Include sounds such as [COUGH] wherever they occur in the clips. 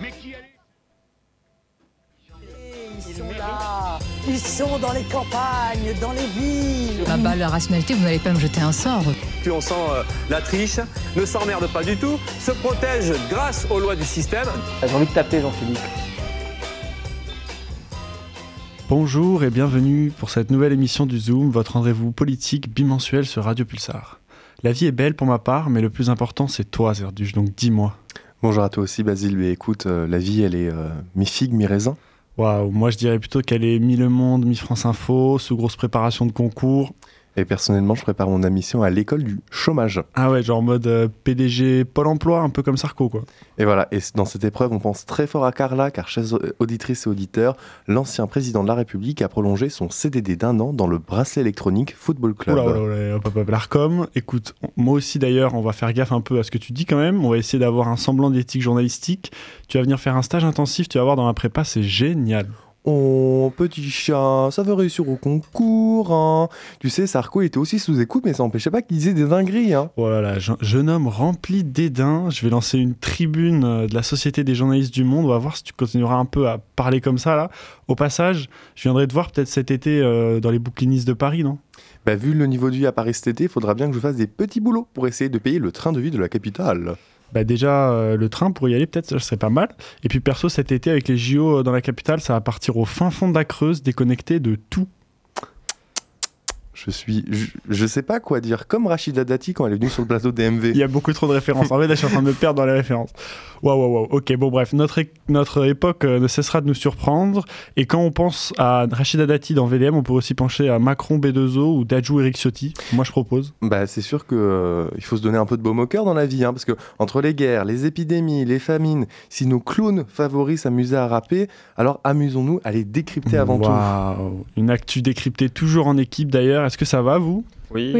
Mais qui allait Ils sont là, ils sont dans les campagnes, dans les villes. Ah bah, la rationalité, vous n'allez pas me jeter un sort. Puis on sent euh, la triche, ne s'emmerde pas du tout, se protège grâce aux lois du système. J'ai envie de taper Jean-Philippe. Bonjour et bienvenue pour cette nouvelle émission du Zoom, votre rendez-vous politique bimensuel sur Radio Pulsar. La vie est belle pour ma part, mais le plus important c'est toi Zerduche, donc dis-moi. Bonjour à toi aussi Basile, mais écoute, euh, la vie elle est euh, mi-figue, mi-raisin. Waouh, moi je dirais plutôt qu'elle est mi-le monde, mi-France Info, sous grosse préparation de concours. Et personnellement, je prépare mon admission à l'école du chômage. Ah ouais, genre en mode euh, PDG Pôle emploi, un peu comme Sarko quoi. Et voilà, et dans cette épreuve, on pense très fort à Carla, car chers auditrices et auditeurs, l'ancien président de la République a prolongé son CDD d'un an dans le bracelet électronique Football Club. Oula, oula, hop, hop, l'ARCOM. Écoute, moi aussi d'ailleurs, on va faire gaffe un peu à ce que tu dis quand même. On va essayer d'avoir un semblant d'éthique journalistique. Tu vas venir faire un stage intensif, tu vas voir dans la prépa, c'est génial. Oh, petit chat, ça veut réussir au concours. Hein. Tu sais, Sarko était aussi sous écoute, mais ça n'empêchait pas qu'il disait des dingueries. Hein. Voilà, je- jeune homme rempli d'édain. Je vais lancer une tribune euh, de la Société des journalistes du monde. On va voir si tu continueras un peu à parler comme ça là. Au passage, je viendrai te voir peut-être cet été euh, dans les bouquinistes de Paris, non? Bah, vu le niveau de vie à Paris cet été, il faudra bien que je fasse des petits boulots pour essayer de payer le train de vie de la capitale. Bah déjà, euh, le train pour y aller, peut-être, ce serait pas mal. Et puis perso, cet été, avec les JO dans la capitale, ça va partir au fin fond de la Creuse, déconnecté de tout. Je suis. Je, je sais pas quoi dire. Comme Rachida Dati quand elle est venue sur le plateau DMV. Il y a beaucoup trop de références. En fait, là, je suis en train de me perdre dans les références. Waouh, waouh, waouh. Ok, bon, bref, notre, notre époque euh, ne cessera de nous surprendre. Et quand on pense à Rachida Dati dans VDM, on peut aussi pencher à Macron B2O ou Dajou Eric Ciotti. Moi, je propose. Bah, c'est sûr que euh, il faut se donner un peu de baume au cœur dans la vie, hein, parce que entre les guerres, les épidémies, les famines, si nos clowns favoris s'amusaient à rapper, alors amusons-nous à les décrypter avant tout. Waouh. Une actu décryptée toujours en équipe d'ailleurs. Est-ce que ça va, vous? Oui.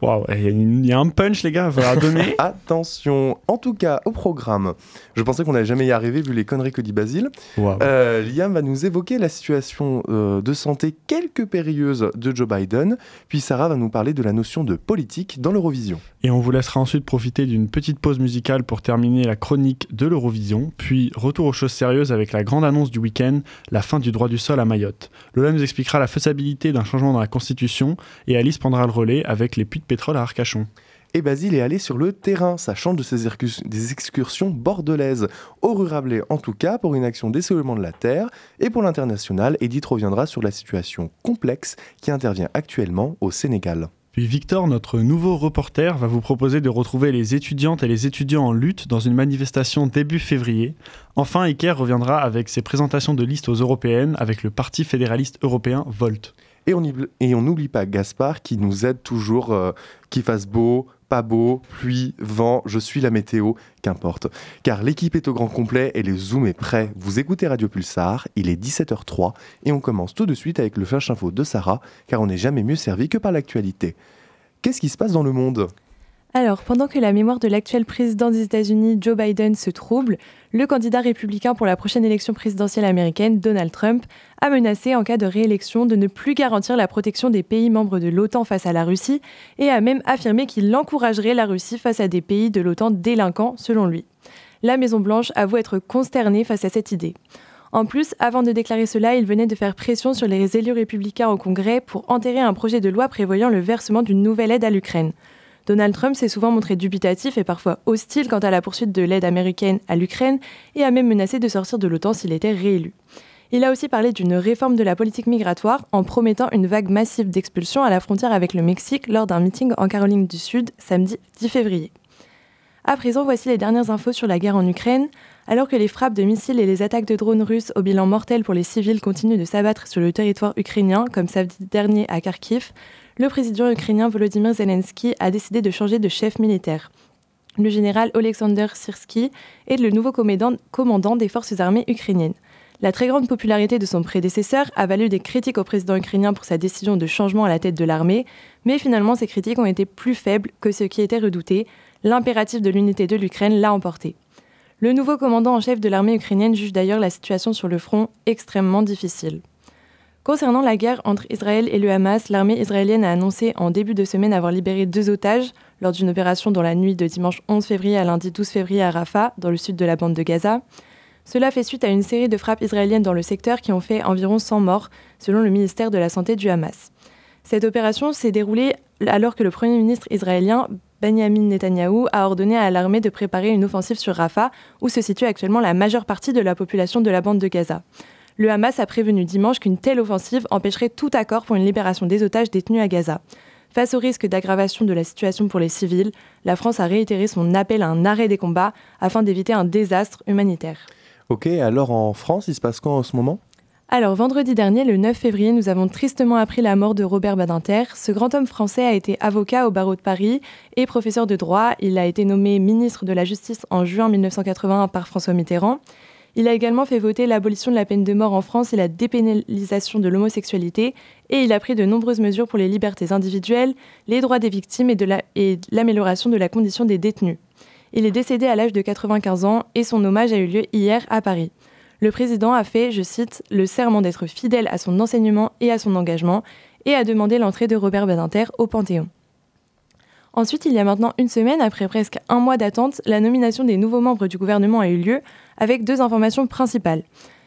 Waouh, il y, a y un punch, les gars, donner. [LAUGHS] Attention, en tout cas au programme. Je pensais qu'on n'allait jamais y arriver vu les conneries que dit Basile. Euh, Liam va nous évoquer la situation euh, de santé quelque périlleuse de Joe Biden, puis Sarah va nous parler de la notion de politique dans l'Eurovision. Et on vous laissera ensuite profiter d'une petite pause musicale pour terminer la chronique de l'Eurovision, puis retour aux choses sérieuses avec la grande annonce du week-end, la fin du droit du sol à Mayotte. Lola nous expliquera la faisabilité d'un changement dans la Constitution, et Alice prendra le relais avec les puits de pétrole à Arcachon. Et Basile est allé sur le terrain, sachant de ses des excursions bordelaises, au Rurablais en tout cas, pour une action d'essolement de la terre, et pour l'international, Edith reviendra sur la situation complexe qui intervient actuellement au Sénégal. Puis Victor, notre nouveau reporter, va vous proposer de retrouver les étudiantes et les étudiants en lutte dans une manifestation début février. Enfin, Iker reviendra avec ses présentations de listes aux européennes avec le Parti fédéraliste européen Volt. Et on n'oublie- pas Gaspard qui nous aide toujours, euh, qu'il fasse beau, pas beau, pluie, vent, je suis la météo, qu'importe. Car l'équipe est au grand complet et le Zoom est prêt. Vous écoutez Radio Pulsar, il est 17h03 et on commence tout de suite avec le Flash Info de Sarah, car on n'est jamais mieux servi que par l'actualité. Qu'est-ce qui se passe dans le monde? Alors, pendant que la mémoire de l'actuel président des États-Unis, Joe Biden, se trouble, le candidat républicain pour la prochaine élection présidentielle américaine, Donald Trump, a menacé en cas de réélection de ne plus garantir la protection des pays membres de l'OTAN face à la Russie et a même affirmé qu'il encouragerait la Russie face à des pays de l'OTAN délinquants, selon lui. La Maison-Blanche avoue être consternée face à cette idée. En plus, avant de déclarer cela, il venait de faire pression sur les élus républicains au Congrès pour enterrer un projet de loi prévoyant le versement d'une nouvelle aide à l'Ukraine. Donald Trump s'est souvent montré dubitatif et parfois hostile quant à la poursuite de l'aide américaine à l'Ukraine et a même menacé de sortir de l'OTAN s'il était réélu. Il a aussi parlé d'une réforme de la politique migratoire en promettant une vague massive d'expulsions à la frontière avec le Mexique lors d'un meeting en Caroline du Sud samedi 10 février. À présent, voici les dernières infos sur la guerre en Ukraine. Alors que les frappes de missiles et les attaques de drones russes au bilan mortel pour les civils continuent de s'abattre sur le territoire ukrainien, comme samedi dernier à Kharkiv, le président ukrainien Volodymyr Zelensky a décidé de changer de chef militaire. Le général Oleksandr Syrski est le nouveau commandant des forces armées ukrainiennes. La très grande popularité de son prédécesseur a valu des critiques au président ukrainien pour sa décision de changement à la tête de l'armée, mais finalement ces critiques ont été plus faibles que ce qui était redouté. L'impératif de l'unité de l'Ukraine l'a emporté. Le nouveau commandant en chef de l'armée ukrainienne juge d'ailleurs la situation sur le front extrêmement difficile. Concernant la guerre entre Israël et le Hamas, l'armée israélienne a annoncé en début de semaine avoir libéré deux otages lors d'une opération dans la nuit de dimanche 11 février à lundi 12 février à Rafah, dans le sud de la bande de Gaza. Cela fait suite à une série de frappes israéliennes dans le secteur qui ont fait environ 100 morts, selon le ministère de la Santé du Hamas. Cette opération s'est déroulée alors que le Premier ministre israélien Benjamin Netanyahou a ordonné à l'armée de préparer une offensive sur Rafah, où se situe actuellement la majeure partie de la population de la bande de Gaza. Le Hamas a prévenu dimanche qu'une telle offensive empêcherait tout accord pour une libération des otages détenus à Gaza. Face au risque d'aggravation de la situation pour les civils, la France a réitéré son appel à un arrêt des combats afin d'éviter un désastre humanitaire. Ok, alors en France, il se passe quoi en ce moment? Alors, vendredi dernier, le 9 février, nous avons tristement appris la mort de Robert Badinter. Ce grand homme français a été avocat au barreau de Paris et professeur de droit. Il a été nommé ministre de la Justice en juin 1981 par François Mitterrand. Il a également fait voter l'abolition de la peine de mort en France et la dépénalisation de l'homosexualité, et il a pris de nombreuses mesures pour les libertés individuelles, les droits des victimes et l'amélioration de la condition des détenus. Il est décédé à l'âge de 95 ans et son hommage a eu lieu hier à Paris. Le président a fait, je cite, le serment d'être fidèle à son enseignement et à son engagement et a demandé l'entrée de Robert Badinter au Panthéon. Ensuite, il y a maintenant une semaine, après presque un mois d'attente, la nomination des nouveaux membres du gouvernement a eu lieu avec deux informations principales.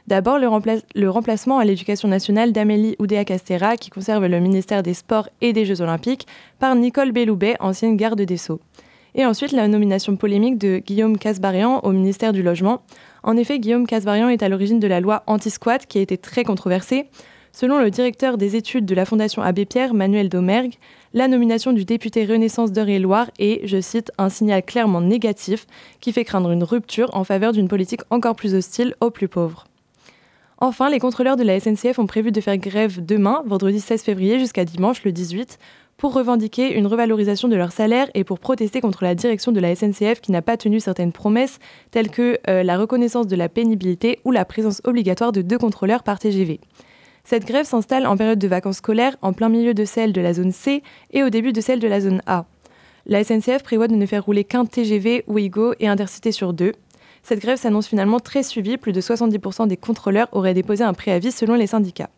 D'abord, le, remplacement à l'éducation nationale d'Amélie Oudéa-Castera, qui conserve le ministère des Sports et des Jeux Olympiques, par Nicole Belloubet, ancienne garde des Sceaux. Et ensuite, la nomination polémique de Guillaume Casbarian au ministère du Logement. En effet, Guillaume Casbarian est à l'origine de la loi anti-squat qui a été très controversée. Selon le directeur des études de la Fondation Abbé Pierre, Manuel Domergue, la nomination du député Renaissance d'Eure-et-Loire est, je cite, un signal clairement négatif qui fait craindre une rupture en faveur d'une politique encore plus hostile aux plus pauvres. Enfin, les contrôleurs de la SNCF ont prévu de faire grève demain, vendredi 16 février, jusqu'à dimanche, le 18, pour revendiquer une revalorisation de leur salaire et pour protester contre la direction de la SNCF qui n'a pas tenu certaines promesses telles que euh, la reconnaissance de la pénibilité ou la présence obligatoire de deux contrôleurs par TGV. Cette grève s'installe en période de vacances scolaires, en plein milieu de celle de la zone C et au début de celle de la zone A. La SNCF prévoit de ne faire rouler qu'un TGV, Ouigo et Intercité sur deux. Cette grève s'annonce finalement très suivie, plus de 70% des contrôleurs auraient déposé un préavis selon les syndicats.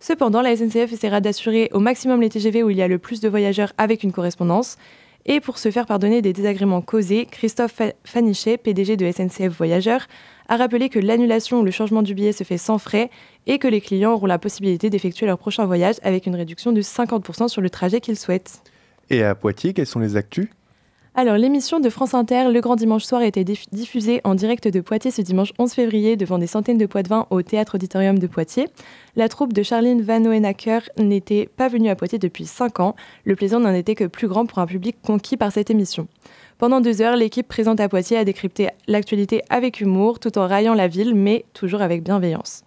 Cependant, la SNCF essaiera d'assurer au maximum les TGV où il y a le plus de voyageurs avec une correspondance. Et pour se faire pardonner des désagréments causés, Christophe Fanichet, PDG de SNCF Voyageurs, a rappelé que l'annulation ou le changement du billet se fait sans frais et que les clients auront la possibilité d'effectuer leur prochain voyage avec une réduction de 50% sur le trajet qu'ils souhaitent. Et à Poitiers, quelles sont les actus? Alors, l'émission de France Inter, Le Grand Dimanche Soir, a été diffusée en direct de Poitiers ce dimanche 11 février devant des centaines de poids-de-vin au Théâtre Auditorium de Poitiers. La troupe de Charline Van Hoenacker n'était pas venue à Poitiers depuis 5 ans. Le plaisir n'en était que plus grand pour un public conquis par cette émission. Pendant deux heures, l'équipe présente à Poitiers a décrypté l'actualité avec humour, tout en raillant la ville, mais toujours avec bienveillance.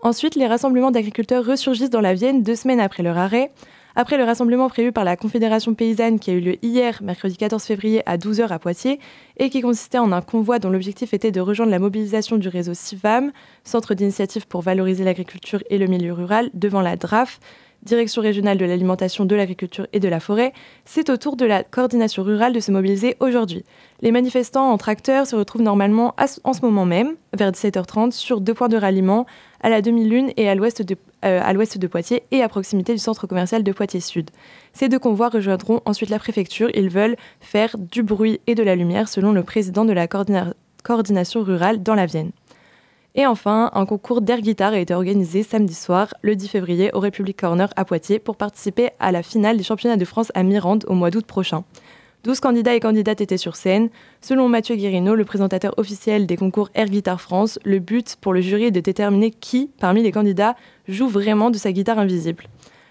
Ensuite, les rassemblements d'agriculteurs ressurgissent dans la Vienne deux semaines après leur arrêt. Après le rassemblement prévu par la Confédération paysanne qui a eu lieu hier, mercredi 14 février à 12h à Poitiers, et qui consistait en un convoi dont l'objectif était de rejoindre la mobilisation du réseau CIVAM, Centre d'initiative pour valoriser l'agriculture et le milieu rural, devant la DRAF, Direction régionale de l'alimentation, de l'agriculture et de la forêt, c'est au tour de la coordination rurale de se mobiliser aujourd'hui. Les manifestants en tracteur se retrouvent normalement en ce moment même, vers 17h30, sur deux points de ralliement, à la demi-lune et à l'ouest de, euh, de, Poitiers et à proximité du centre commercial de Poitiers Sud. Ces deux convois rejoindront ensuite la préfecture. Ils veulent faire du bruit et de la lumière, selon le président de la coordination rurale dans la Vienne. Et enfin, un concours d'air guitare a été organisé samedi soir, le 10 février, au République Corner à Poitiers pour participer à la finale des championnats de France à Mirande au mois d'août prochain. 12 candidats et candidates étaient sur scène. Selon Mathieu Guérino, le présentateur officiel des concours Air Guitar France, le but pour le jury est de déterminer qui, parmi les candidats, joue vraiment de sa guitare invisible.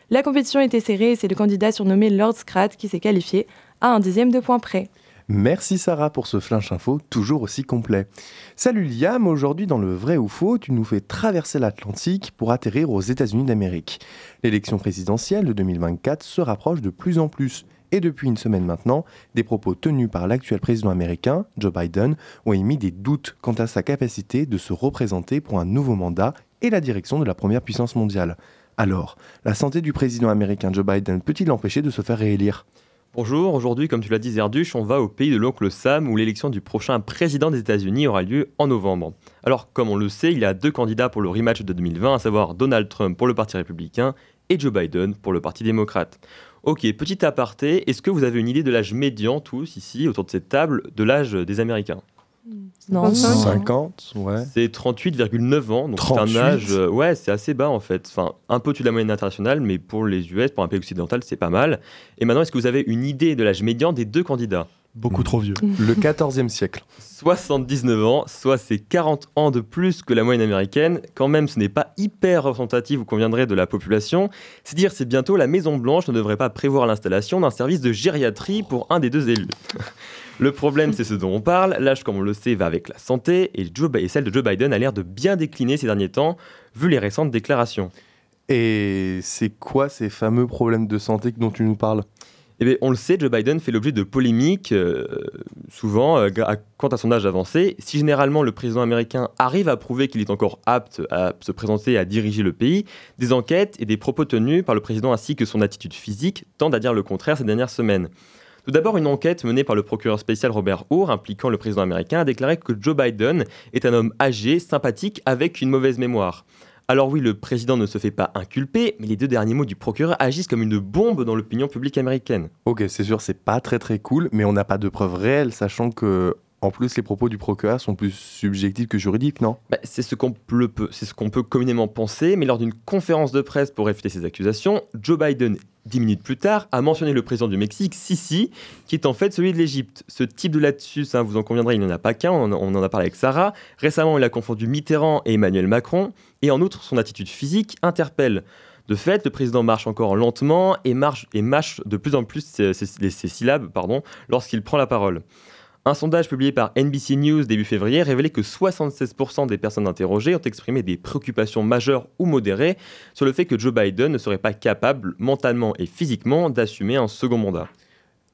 La compétition était serrée et c'est le candidat surnommé Lord Scrat qui s'est qualifié à un dixième de point près. Merci Sarah pour ce flash info toujours aussi complet. Salut Liam, aujourd'hui dans le vrai ou faux, tu nous fais traverser l'Atlantique pour atterrir aux États-Unis d'Amérique. L'élection présidentielle de 2024 se rapproche de plus en plus. Et depuis une semaine maintenant, des propos tenus par l'actuel président américain, Joe Biden, ont émis des doutes quant à sa capacité de se représenter pour un nouveau mandat et la direction de la première puissance mondiale. Alors, la santé du président américain Joe Biden peut-il l'empêcher de se faire réélire? Bonjour, aujourd'hui, comme tu l'as dit Zerduche, on va au pays de l'oncle Sam où l'élection du prochain président des États-Unis aura lieu en novembre. Alors, comme on le sait, il y a deux candidats pour le rematch de 2020, à savoir Donald Trump pour le Parti républicain et Joe Biden pour le Parti démocrate. Ok, petit aparté, est-ce que vous avez une idée de l'âge médian, tous ici, autour de cette table, de l'âge des Américains? Non, 55. 50, ouais. C'est 38,9 ans, donc c'est un 38. âge, euh, ouais, c'est assez bas en fait. Enfin, un peu au-dessus de la moyenne internationale, mais pour les US, pour un pays occidental, c'est pas mal. Et maintenant, est-ce que vous avez une idée de l'âge médian des deux candidats? Beaucoup trop vieux. [LAUGHS] Le 14e siècle. 79 ans, soit c'est 40 ans de plus que la moyenne américaine. Quand même, ce n'est pas hyper représentatif, vous conviendrez, de la population. C'est dire, c'est bientôt la Maison-Blanche ne devrait pas prévoir l'installation d'un service de gériatrie pour un des deux élus. [LAUGHS] Le problème, c'est ce dont on parle. L'âge, comme on le sait, va avec la santé, et, Joe, et celle de Joe Biden a l'air de bien décliner ces derniers temps, vu les récentes déclarations. Et c'est quoi ces fameux problèmes de santé dont tu nous parles? Eh on le sait, Joe Biden fait l'objet de polémiques, euh, souvent, euh, quant à son âge avancé. Si généralement le président américain arrive à prouver qu'il est encore apte à se présenter et à diriger le pays, des enquêtes et des propos tenus par le président ainsi que son attitude physique tendent à dire le contraire ces dernières semaines. Tout d'abord, une enquête menée par le procureur spécial Robert Orr impliquant le président américain a déclaré que Joe Biden est un homme âgé, sympathique, avec une mauvaise mémoire. Alors oui, le président ne se fait pas inculper, mais les deux derniers mots du procureur agissent comme une bombe dans l'opinion publique américaine. Ok, c'est sûr, c'est pas très très cool, mais on n'a pas de preuves réelles, sachant que, en plus, les propos du procureur sont plus subjectifs que juridiques, non? Bah, c'est ce qu'on peut, communément penser, mais lors d'une conférence de presse pour réfuter ces accusations, Joe Biden, dix minutes plus tard, a mentionné le président du Mexique, Sisi, qui est en fait celui de l'Égypte. Ce type de lapsus, hein, vous en conviendrez, il n'y en a pas qu'un, on, en a parlé avec Sarah. Récemment, il a confondu Mitterrand et Emmanuel Macron, et en outre, son attitude physique interpelle. De fait, le président marche encore lentement et, marche, et mâche de plus en plus ses, ses- syllabes lorsqu'il prend la parole. Un sondage publié par NBC News début février révélait que 76% des personnes interrogées ont exprimé des préoccupations majeures ou modérées sur le fait que Joe Biden ne serait pas capable mentalement et physiquement d'assumer un second mandat.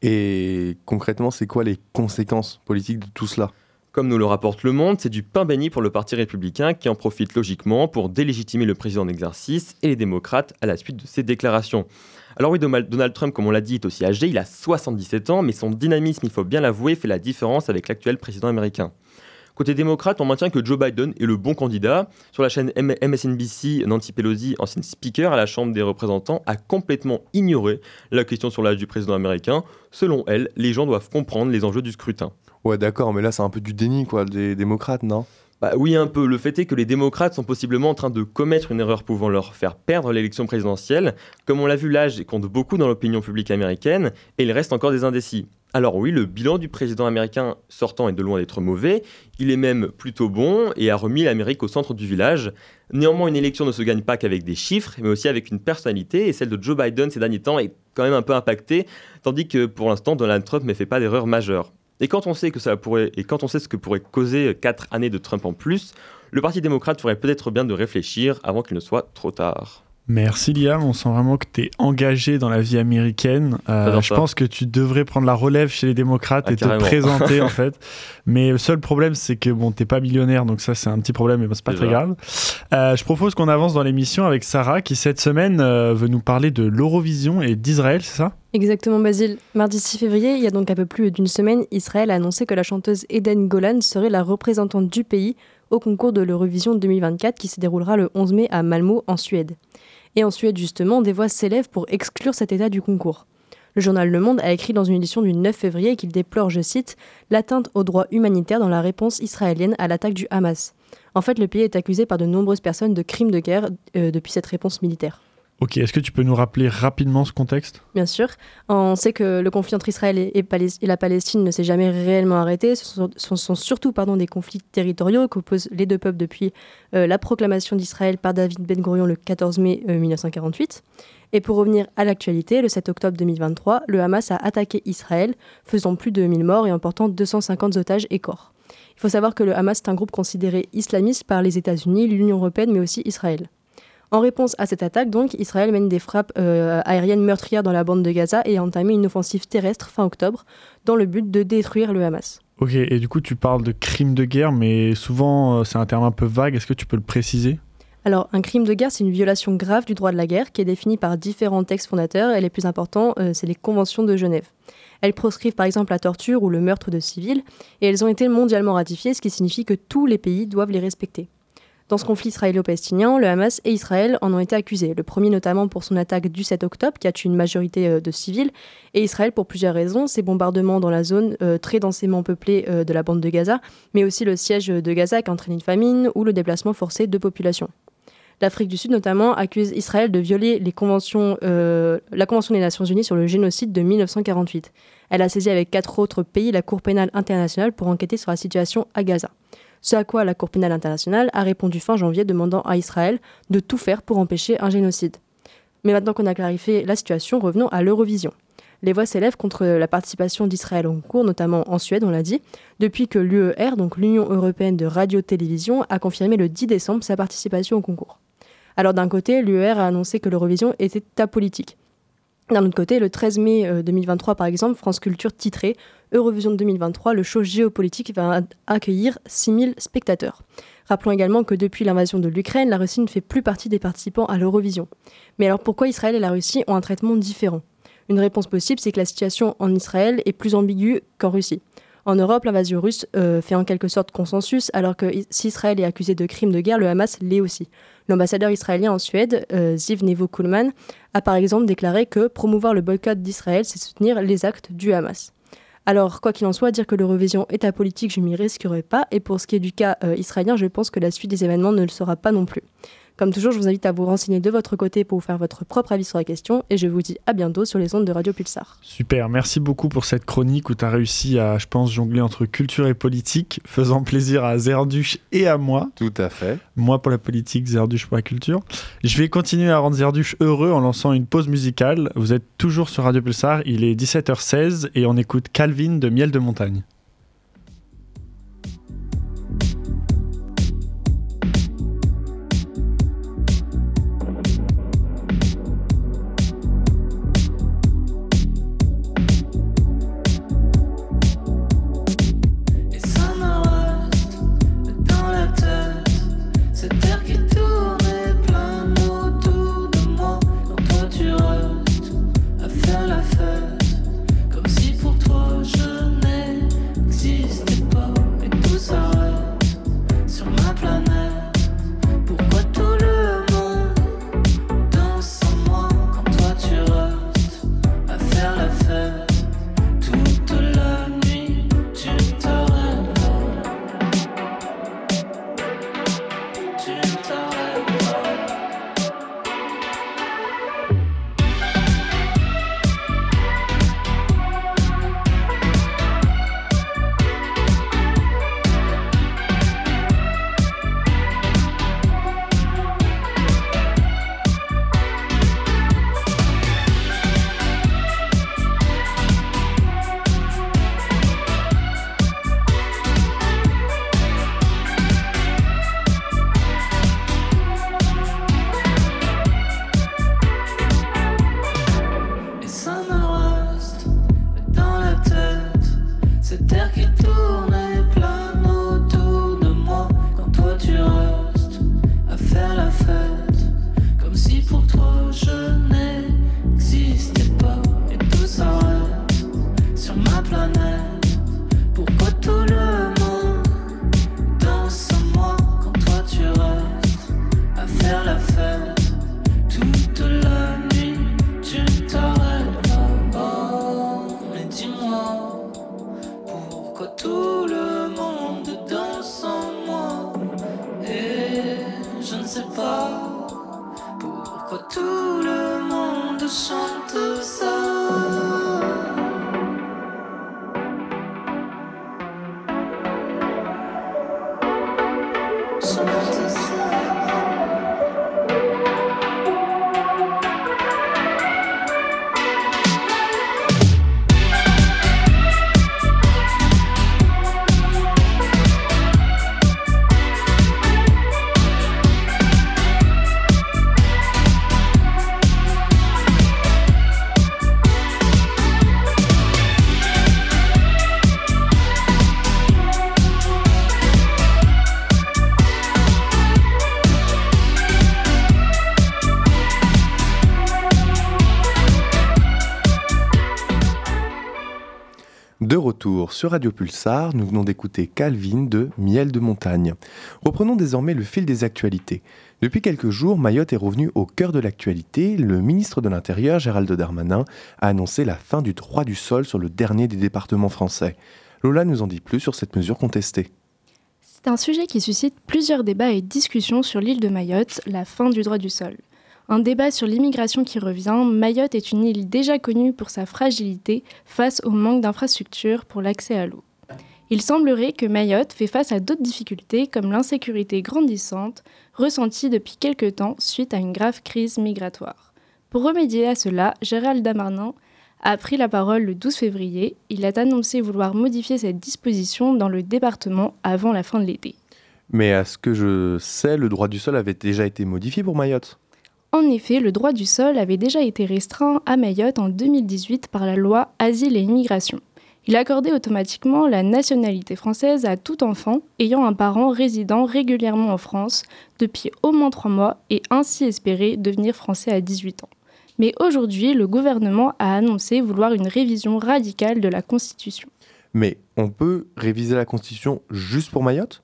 Et concrètement, c'est quoi les conséquences politiques de tout cela? Comme nous le rapporte Le Monde, c'est du pain béni pour le Parti républicain qui en profite logiquement pour délégitimer le président d'exercice et les démocrates à la suite de ces déclarations. Alors oui, Donald Trump, comme on l'a dit, est aussi âgé, il a 77 ans, mais son dynamisme, il faut bien l'avouer, fait la différence avec l'actuel président américain. Côté démocrate, on maintient que Joe Biden est le bon candidat. Sur la chaîne MSNBC, Nancy Pelosi, ancienne speaker à la Chambre des représentants, a complètement ignoré la question sur l'âge du président américain. Selon elle, les gens doivent comprendre les enjeux du scrutin. Ouais, d'accord, mais là, c'est un peu du déni, quoi, des démocrates, non? Bah oui, un peu. Le fait est que les démocrates sont possiblement en train de commettre une erreur pouvant leur faire perdre l'élection présidentielle. Comme on l'a vu, l'âge compte beaucoup dans l'opinion publique américaine et il reste encore des indécis. Alors oui, le bilan du président américain sortant est de loin d'être mauvais, il est même plutôt bon et a remis l'Amérique au centre du village. Néanmoins, une élection ne se gagne pas qu'avec des chiffres, mais aussi avec une personnalité, et celle de Joe Biden ces derniers temps est quand même un peu impactée, tandis que pour l'instant, Donald Trump ne fait pas d'erreur majeure. Et quand on sait que ça pourrait, et quand on sait ce que pourrait causer 4 années de Trump en plus, le Parti démocrate ferait peut-être bien de réfléchir avant qu'il ne soit trop tard. Merci Liam, on sent vraiment que tu es engagé dans la vie américaine. Euh, je ça. pense que tu devrais prendre la relève chez les démocrates Ah, et te présenter en [LAUGHS] fait. Mais le seul problème c'est que bon, t'es pas millionnaire donc ça c'est un petit problème mais bon, c'est pas Déjà. très grave. Euh, je propose qu'on avance dans l'émission avec Sarah qui cette semaine euh, veut nous parler de l'Eurovision et d'Israël, c'est ça? Exactement, Basile. Mardi 6 février, il y a donc un peu plus d'une semaine, Israël a annoncé que la chanteuse Eden Golan serait la représentante du pays au concours de l'Eurovision 2024 qui se déroulera le 11 mai à Malmö, en Suède. Et en Suède, justement, des voix s'élèvent pour exclure cet état du concours. Le journal Le Monde a écrit dans une édition du 9 février qu'il déplore, je cite, l'atteinte aux droits humanitaires dans la réponse israélienne à l'attaque du Hamas. En fait, le pays est accusé par de nombreuses personnes de crimes de guerre euh, depuis cette réponse militaire. Ok, est-ce que tu peux nous rappeler rapidement ce contexte? Bien sûr. On sait que le conflit entre Israël et, la Palestine ne s'est jamais réellement arrêté. Ce sont, surtout pardon, des conflits territoriaux qu'opposent les deux peuples depuis euh, la proclamation d'Israël par David Ben Gurion le 14 mai euh, 1948. Et pour revenir à l'actualité, le 7 octobre 2023, le Hamas a attaqué Israël, faisant plus de 1000 morts et emportant 250 otages et corps. Il faut savoir que le Hamas est un groupe considéré islamiste par les États-Unis, l'Union européenne, mais aussi Israël. En réponse à cette attaque, donc, Israël mène des frappes euh, aériennes meurtrières dans la bande de Gaza et a entamé une offensive terrestre fin octobre dans le but de détruire le Hamas. Ok, et du coup tu parles de crimes de guerre mais souvent euh, c'est un terme un peu vague, est-ce que tu peux le préciser? Alors, un crime de guerre, c'est une violation grave du droit de la guerre qui est définie par différents textes fondateurs et les plus importants, euh, c'est les conventions de Genève. Elles proscrivent par exemple la torture ou le meurtre de civils et elles ont été mondialement ratifiées, ce qui signifie que tous les pays doivent les respecter. Dans ce conflit israélo-palestinien, le Hamas et Israël en ont été accusés. Le premier notamment pour son attaque du 7 octobre qui a tué une majorité euh, de civils et Israël pour plusieurs raisons, ses bombardements dans la zone euh, très densément peuplée euh, de la bande de Gaza, mais aussi le siège de Gaza qui a une famine ou le déplacement forcé de populations. L'Afrique du Sud notamment accuse Israël de violer les conventions, la Convention des Nations Unies sur le génocide de 1948. Elle a saisi avec quatre autres pays la Cour pénale internationale pour enquêter sur la situation à Gaza. Ce à quoi la Cour pénale internationale a répondu fin janvier demandant à Israël de tout faire pour empêcher un génocide. Mais maintenant qu'on a clarifié la situation, revenons à l'Eurovision. Les voix s'élèvent contre la participation d'Israël au concours, notamment en Suède, on l'a dit, depuis que l'UER, donc l'Union européenne de radio-télévision, a confirmé le 10 décembre sa participation au concours. Alors d'un côté, l'UER a annoncé que l'Eurovision était apolitique. D'un autre côté, le 13 mai 2023, euh, par exemple, France Culture titrait Eurovision 2023, le show géopolitique va accueillir 6000 spectateurs. Rappelons également que depuis l'invasion de l'Ukraine, la Russie ne fait plus partie des participants à l'Eurovision. Mais alors pourquoi Israël et la Russie ont un traitement différent? Une réponse possible, c'est que la situation en Israël est plus ambiguë qu'en Russie. En Europe, l'invasion russe euh, fait en quelque sorte consensus, alors que si Israël est accusé de crimes de guerre, le Hamas l'est aussi. L'ambassadeur israélien en Suède, euh, Ziv Nevo Kulman, a par exemple déclaré que promouvoir le boycott d'Israël, c'est soutenir les actes du Hamas. Alors, quoi qu'il en soit, dire que l'Eurovision est apolitique, je m'y risquerai pas. Et pour ce qui est du cas euh, israélien, je pense que la suite des événements ne le sera pas non plus. Comme toujours, je vous invite à vous renseigner de votre côté pour vous faire votre propre avis sur la question et je vous dis à bientôt sur les ondes de Radio Pulsar. Super, merci beaucoup pour cette chronique où tu as réussi à, je pense, jongler entre culture et politique, faisant plaisir à Zerduche et à moi. Tout à fait. Moi pour la politique, Zerduche pour la culture. Je vais continuer à rendre Zerduche heureux en lançant une pause musicale. Vous êtes toujours sur Radio Pulsar, il est 17h16 et on écoute Calvin de Miel de Montagne. Sur Radio Pulsar, nous venons d'écouter Calvin de Miel de montagne. Reprenons désormais le fil des actualités. Depuis quelques jours, Mayotte est revenu au cœur de l'actualité. Le ministre de l'Intérieur, Gérald Darmanin, a annoncé la fin du droit du sol sur le dernier des départements français. Lola nous en dit plus sur cette mesure contestée. C'est un sujet qui suscite plusieurs débats et discussions sur l'île de Mayotte, la fin du droit du sol. Un débat sur l'immigration qui revient, Mayotte est une île déjà connue pour sa fragilité face au manque d'infrastructures pour l'accès à l'eau. Il semblerait que Mayotte fait face à d'autres difficultés comme l'insécurité grandissante ressentie depuis quelque temps suite à une grave crise migratoire. Pour remédier à cela, Gérald Damarnin a pris la parole le 12 février. Il a annoncé vouloir modifier cette disposition dans le département avant la fin de l'été. Mais à ce que je sais, le droit du sol avait déjà été modifié pour Mayotte. En effet, le droit du sol avait déjà été restreint à Mayotte en 2018 par la loi Asile et Immigration. Il accordait automatiquement la nationalité française à tout enfant ayant un parent résidant régulièrement en France depuis au moins trois mois et ainsi espérer devenir français à 18 ans. Mais aujourd'hui, le gouvernement a annoncé vouloir une révision radicale de la Constitution. Mais on peut réviser la Constitution juste pour Mayotte?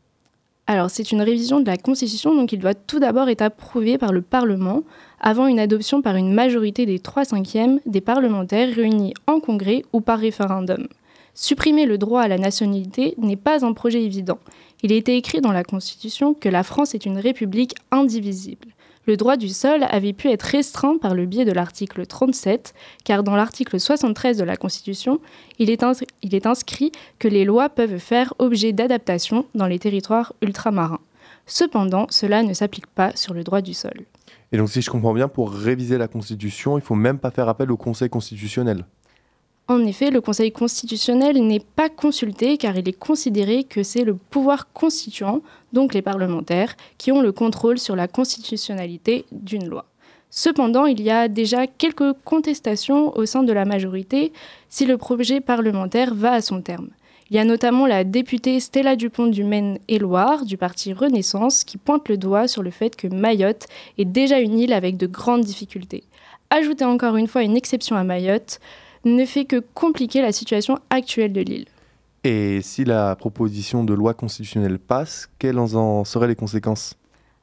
Alors, c'est une révision de la Constitution, donc il doit tout d'abord être approuvé par le Parlement avant une adoption par une majorité des 3 cinquièmes des parlementaires réunis en congrès ou par référendum. Supprimer le droit à la nationalité n'est pas un projet évident. Il a été écrit dans la Constitution que la France est une république indivisible le droit du sol avait pu être restreint par le biais de l'article 37, car dans l'article 73 de la Constitution, il est, inscrit que les lois peuvent faire objet d'adaptation dans les territoires ultramarins. Cependant, cela ne s'applique pas sur le droit du sol. Et donc si je comprends bien, pour réviser la Constitution, il faut même pas faire appel au Conseil constitutionnel en effet, le Conseil constitutionnel n'est pas consulté car il est considéré que c'est le pouvoir constituant, donc les parlementaires, qui ont le contrôle sur la constitutionnalité d'une loi. Cependant, il y a déjà quelques contestations au sein de la majorité si le projet parlementaire va à son terme. Il y a notamment la députée Stella Dupont du Maine-et-Loire du parti Renaissance qui pointe le doigt sur le fait que Mayotte est déjà une île avec de grandes difficultés. Ajoutez encore une fois une exception à Mayotte, ne fait que compliquer la situation actuelle de l'île. Et si la proposition de loi constitutionnelle passe, quelles en seraient les conséquences?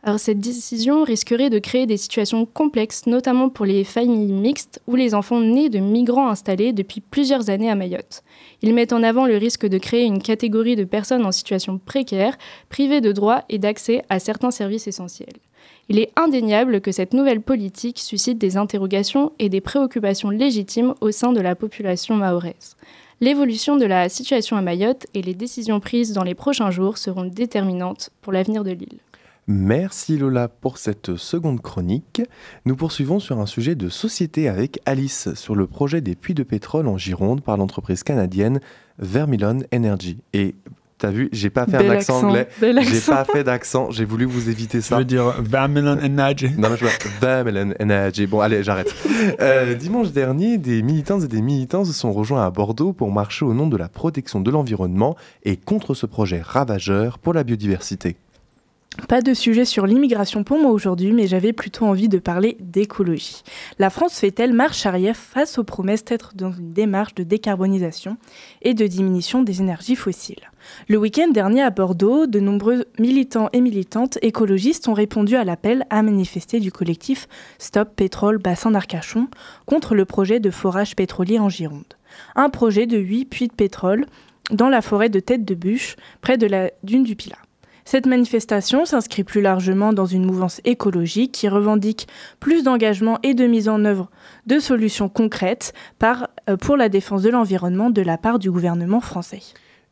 Alors cette décision risquerait de créer des situations complexes, notamment pour les familles mixtes ou les enfants nés de migrants installés depuis plusieurs années à Mayotte. Ils mettent en avant le risque de créer une catégorie de personnes en situation précaire, privées de droits et d'accès à certains services essentiels. Il est indéniable que cette nouvelle politique suscite des interrogations et des préoccupations légitimes au sein de la population mahoraise. L'évolution de la situation à Mayotte et les décisions prises dans les prochains jours seront déterminantes pour l'avenir de l'île. Merci Lola pour cette seconde chronique. Nous poursuivons sur un sujet de société avec Alice sur le projet des puits de pétrole en Gironde par l'entreprise canadienne Vermilion Energy. Et T'as vu, j'ai pas fait un accent, anglais. J'ai pas fait d'accent. J'ai voulu vous éviter ça. Je veux dire Vermelon Energy. Non, mais je veux Vermelon Energy. Bon, allez, j'arrête. Euh, dimanche dernier, des militants et des militants se sont rejoints à Bordeaux pour marcher au nom de la protection de l'environnement et contre ce projet ravageur pour la biodiversité. Pas de sujet sur l'immigration pour moi aujourd'hui, mais j'avais plutôt envie de parler d'écologie. La France fait-elle marche arrière face aux promesses d'être dans une démarche de décarbonisation et de diminution des énergies fossiles? Le week-end dernier à Bordeaux, de nombreux militants et militantes écologistes ont répondu à l'appel à manifester du collectif Stop Pétrole Bassin d'Arcachon contre le projet de forage pétrolier en Gironde. Un projet de 8 puits de pétrole dans la forêt de Tête de Bûche, près de la dune du Pilat. Cette manifestation s'inscrit plus largement dans une mouvance écologique qui revendique plus d'engagement et de mise en œuvre de solutions concrètes euh, pour la défense de l'environnement de la part du gouvernement français.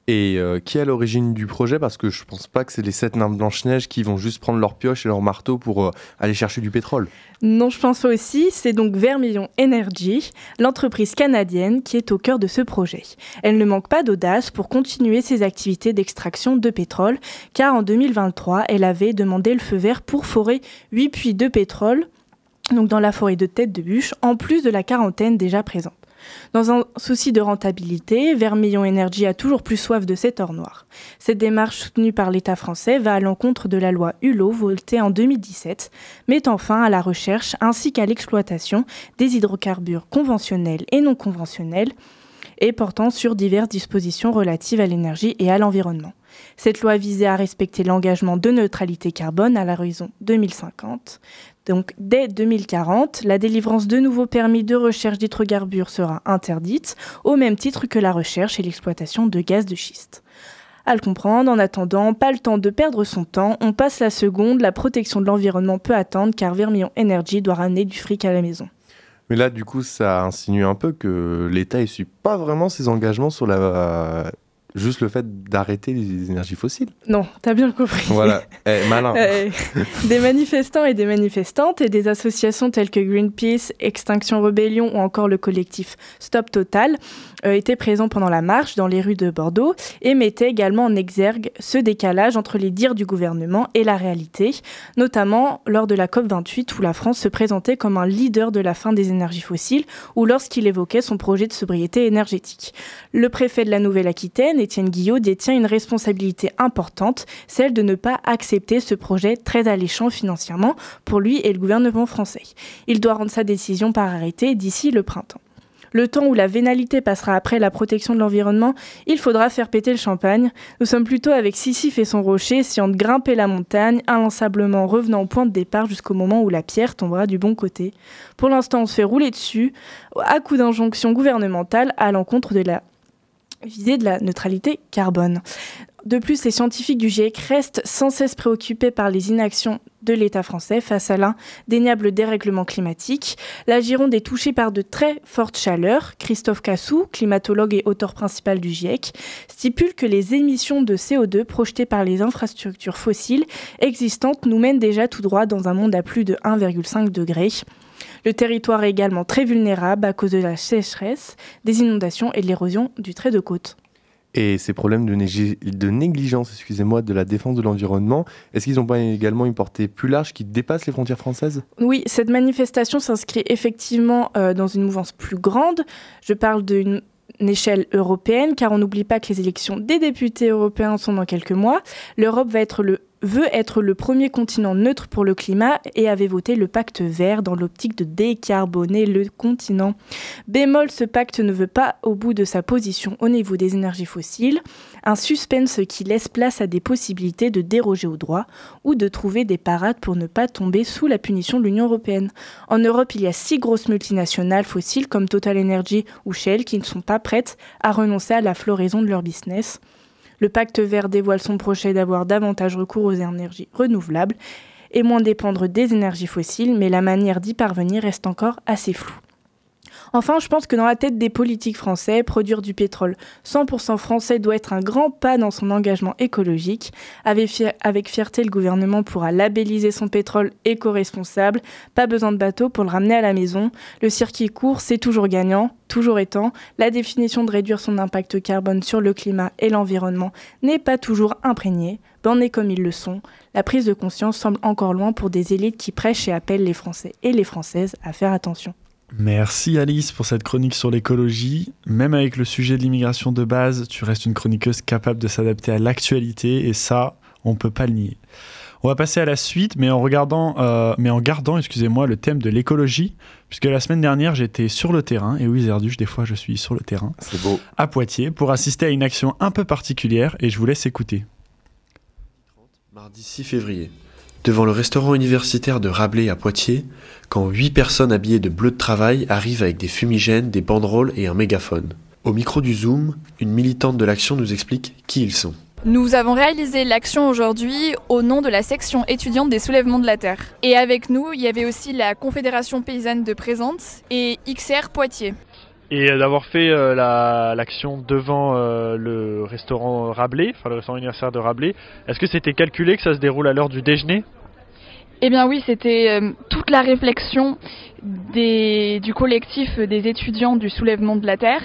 Et euh, qui est à l'origine du projet? Parce que je pense pas que c'est les sept nains Blanche-Neige qui vont juste prendre leur pioche et leur marteau pour euh, aller chercher du pétrole. Non, je pense aussi. C'est donc Vermilion Energy, l'entreprise canadienne qui est au cœur de ce projet. Elle ne manque pas d'audace pour continuer ses activités d'extraction de pétrole, car en 2023, elle avait demandé le feu vert pour forer 8 puits de pétrole donc dans la forêt de Tête de Bûche, en plus de la quarantaine déjà présente. Dans un souci de rentabilité, Vermillon Energy a toujours plus soif de cet or noir. Cette démarche soutenue par l'État français va à l'encontre de la loi Hulot votée en 2017, mettant fin à la recherche ainsi qu'à l'exploitation des hydrocarbures conventionnels et non conventionnels et portant sur diverses dispositions relatives à l'énergie et à l'environnement. Cette loi visait à respecter l'engagement de neutralité carbone à l'horizon 2050. Donc dès 2040, la délivrance de nouveaux permis de recherche d'hydrocarbures sera interdite, au même titre que la recherche et l'exploitation de gaz de schiste. À le comprendre, en attendant, pas le temps de perdre son temps, on passe la seconde, la protection de l'environnement peut attendre car Vermillon Energy doit ramener du fric à la maison. Mais là, du coup, ça insinue un peu que l'État ne suit pas vraiment ses engagements sur la juste le fait d'arrêter les énergies fossiles. Non, t'as bien compris. Voilà, [LAUGHS] eh, malin. Euh, des manifestants et des manifestantes et des associations telles que Greenpeace, Extinction Rebellion ou encore le collectif Stop Total euh, étaient présents pendant la marche dans les rues de Bordeaux et mettaient également en exergue ce décalage entre les dires du gouvernement et la réalité, notamment lors de la COP28 où la France se présentait comme un leader de la fin des énergies fossiles ou lorsqu'il évoquait son projet de sobriété énergétique. Le préfet de la Nouvelle-Aquitaine Étienne Guillot détient une responsabilité importante, celle de ne pas accepter ce projet très alléchant financièrement pour lui et le gouvernement français. Il doit rendre sa décision par arrêté d'ici le printemps. Le temps où la vénalité passera après la protection de l'environnement, il faudra faire péter le champagne. Nous sommes plutôt avec Sisyphe et son rocher, essayant de grimper la montagne, inlassablement revenant au point de départ jusqu'au moment où la pierre tombera du bon côté. Pour l'instant, on se fait rouler dessus, à coup d'injonction gouvernementale à l'encontre de la visée de la neutralité carbone. De plus, les scientifiques du GIEC restent sans cesse préoccupés par les inactions de l'État français face à l'indéniable dérèglement climatique. La Gironde est touchée par de très fortes chaleurs. Christophe Cassou, climatologue et auteur principal du GIEC, stipule que les émissions de CO2 projetées par les infrastructures fossiles existantes nous mènent déjà tout droit dans un monde à plus de 1,5 degré. Le territoire est également très vulnérable à cause de la sécheresse, des inondations et de l'érosion du trait de côte. Et ces problèmes de, de négligence excusez-moi, de la défense de l'environnement, est-ce qu'ils n'ont pas également une portée plus large qui dépasse les frontières françaises? Oui, cette manifestation s'inscrit effectivement euh, dans une mouvance plus grande. Je parle d'une échelle européenne, car on n'oublie pas que les élections des députés européens sont dans quelques mois. L'Europe va être le veut être le premier continent neutre pour le climat et avait voté le pacte vert dans l'optique de décarboner le continent. Bémol, ce pacte ne veut pas au bout de sa position au niveau des énergies fossiles, un suspense qui laisse place à des possibilités de déroger au droit ou de trouver des parades pour ne pas tomber sous la punition de l'Union européenne. En Europe, il y a six grosses multinationales fossiles comme Total Energy ou Shell qui ne sont pas prêtes à renoncer à la floraison de leur business. Le pacte vert dévoile son projet d'avoir davantage recours aux énergies renouvelables et moins dépendre des énergies fossiles, mais la manière d'y parvenir reste encore assez floue. Enfin, je pense que dans la tête des politiques français, produire du pétrole 100% français doit être un grand pas dans son engagement écologique. Avec, fierté, le gouvernement pourra labelliser son pétrole éco-responsable. Pas besoin de bateau pour le ramener à la maison. Le circuit court, c'est toujours gagnant, toujours étant. La définition de réduire son impact carbone sur le climat et l'environnement n'est pas toujours imprégnée. Bornés comme ils le sont, la prise de conscience semble encore loin pour des élites qui prêchent et appellent les Français et les Françaises à faire attention. Merci Alice pour cette chronique sur l'écologie. Même avec le sujet de l'immigration de base, tu restes une chroniqueuse capable de s'adapter à l'actualité et ça, on ne peut pas le nier. On va passer à la suite, mais en regardant, euh, mais en gardant, excusez-moi, le thème de l'écologie, puisque la semaine dernière j'étais sur le terrain, et oui Zerduche, des fois je suis sur le terrain, c'est beau, à Poitiers, pour assister à une action un peu particulière, et je vous laisse écouter. Mardi 6 février, devant le restaurant universitaire de Rabelais à Poitiers, quand huit personnes habillées de bleu de travail arrivent avec des fumigènes, des banderoles et un mégaphone. Au micro du Zoom, une militante de l'action nous explique qui ils sont. Nous avons réalisé l'action aujourd'hui au nom de la section étudiante des soulèvements de la Terre. Et avec nous, il y avait aussi la Confédération paysanne de Présente et XR Poitiers. Et d'avoir fait euh, l'action devant euh, le restaurant Rabelais, enfin le restaurant universitaire de Rabelais, est-ce que c'était calculé que ça se déroule à l'heure du déjeuner? Eh bien oui, c'était euh, toute la réflexion du collectif des étudiants du soulèvement de la Terre.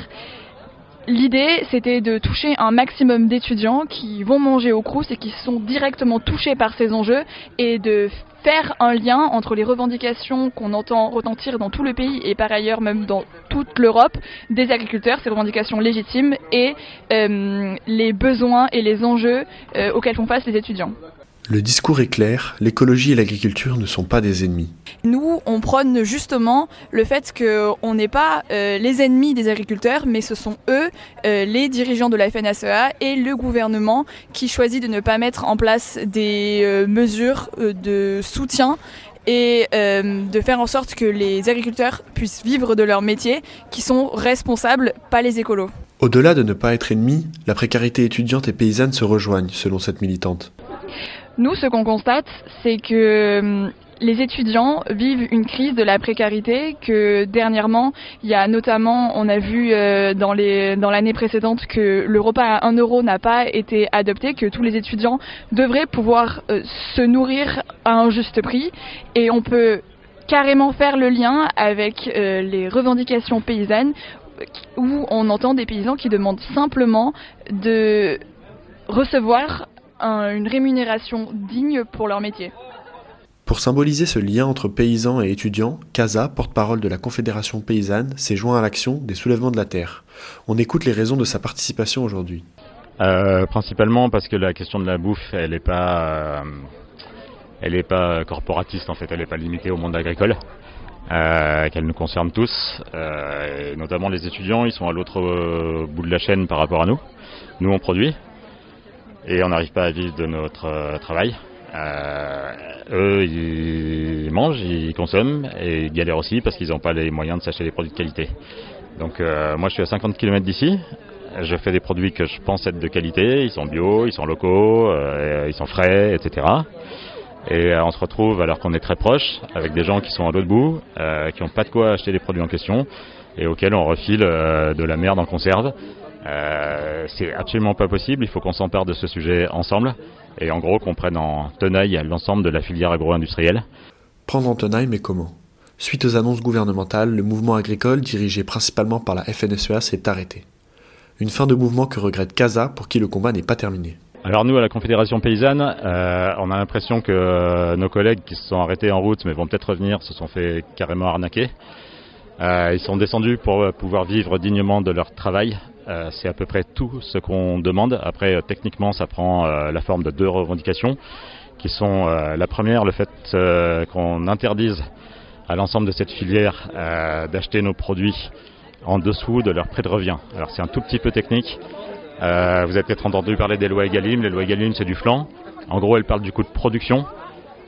L'idée, c'était de toucher un maximum d'étudiants qui vont manger au Crous et qui sont directement touchés par ces enjeux et de faire un lien entre les revendications qu'on entend retentir dans tout le pays et par ailleurs même dans toute l'Europe des agriculteurs, ces revendications légitimes, et euh, les besoins et les enjeux euh, auxquels font face les étudiants. Le discours est clair, l'écologie et l'agriculture ne sont pas des ennemis. Nous, on prône justement le fait qu'on n'est pas euh, les ennemis des agriculteurs, mais ce sont eux, euh, les dirigeants de la FNSEA et le gouvernement qui choisit de ne pas mettre en place des euh, mesures de soutien et de faire en sorte que les agriculteurs puissent vivre de leur métier, qui sont responsables, pas les écolos. Au-delà de ne pas être ennemis, la précarité étudiante et paysanne se rejoignent, selon cette militante. Nous, ce qu'on constate, c'est que hum, les étudiants vivent une crise de la précarité que dernièrement, il y a notamment, on a vu euh, dans l'année précédente que le repas à 1 euro n'a pas été adopté, que tous les étudiants devraient pouvoir euh, se nourrir à un juste prix. Et on peut carrément faire le lien avec euh, les revendications paysannes où on entend des paysans qui demandent simplement de recevoir une rémunération digne pour leur métier. Pour symboliser ce lien entre paysans et étudiants, Casa, porte-parole de la Confédération paysanne, s'est joint à l'action des soulèvements de la terre. On écoute les raisons de sa participation aujourd'hui. Euh, principalement parce que la question de la bouffe, elle n'est pas, euh, elle est pas corporatiste en fait, elle n'est pas limitée au monde agricole, euh, qu'elle nous concerne tous, notamment les étudiants, ils sont à l'autre bout de la chaîne par rapport à nous. Nous on produit, et on n'arrive pas à vivre de notre euh, travail. Euh, eux, ils mangent, ils consomment et ils galèrent aussi parce qu'ils n'ont pas les moyens de s'acheter des produits de qualité. Donc euh, moi je suis à 50 km d'ici, je fais des produits que je pense être de qualité, ils sont bio, ils sont locaux, ils sont frais, etc. Et on se retrouve alors qu'on est très proche avec des gens qui sont à l'autre bout, qui n'ont pas de quoi acheter les produits en question et auxquels on refile de la merde en conserve euh, c'est absolument pas possible, il faut qu'on s'empare de ce sujet ensemble et en gros qu'on prenne en tenaille l'ensemble de la filière agro-industrielle. Prendre en tenaille, mais comment? Suite aux annonces gouvernementales, le mouvement agricole, dirigé principalement par la FNSEA, s'est arrêté. Une fin de mouvement que regrette Casa, pour qui le combat n'est pas terminé. Alors nous, à la Confédération paysanne, euh, on a l'impression que euh, nos collègues qui se sont arrêtés en route mais vont peut-être revenir se sont fait carrément arnaquer. ils sont descendus pour pouvoir vivre dignement de leur travail euh, c'est à peu près tout ce qu'on demande. Après, euh, techniquement, ça prend euh, la forme de deux revendications, qui sont la première, le fait qu'on interdise à l'ensemble de cette filière d'acheter nos produits en dessous de leur prix de revient. Alors c'est un tout petit peu technique. vous avez peut-être entendu parler des lois Egalim. Les lois Egalim, c'est du flanc. En gros, elles parlent du coût de production.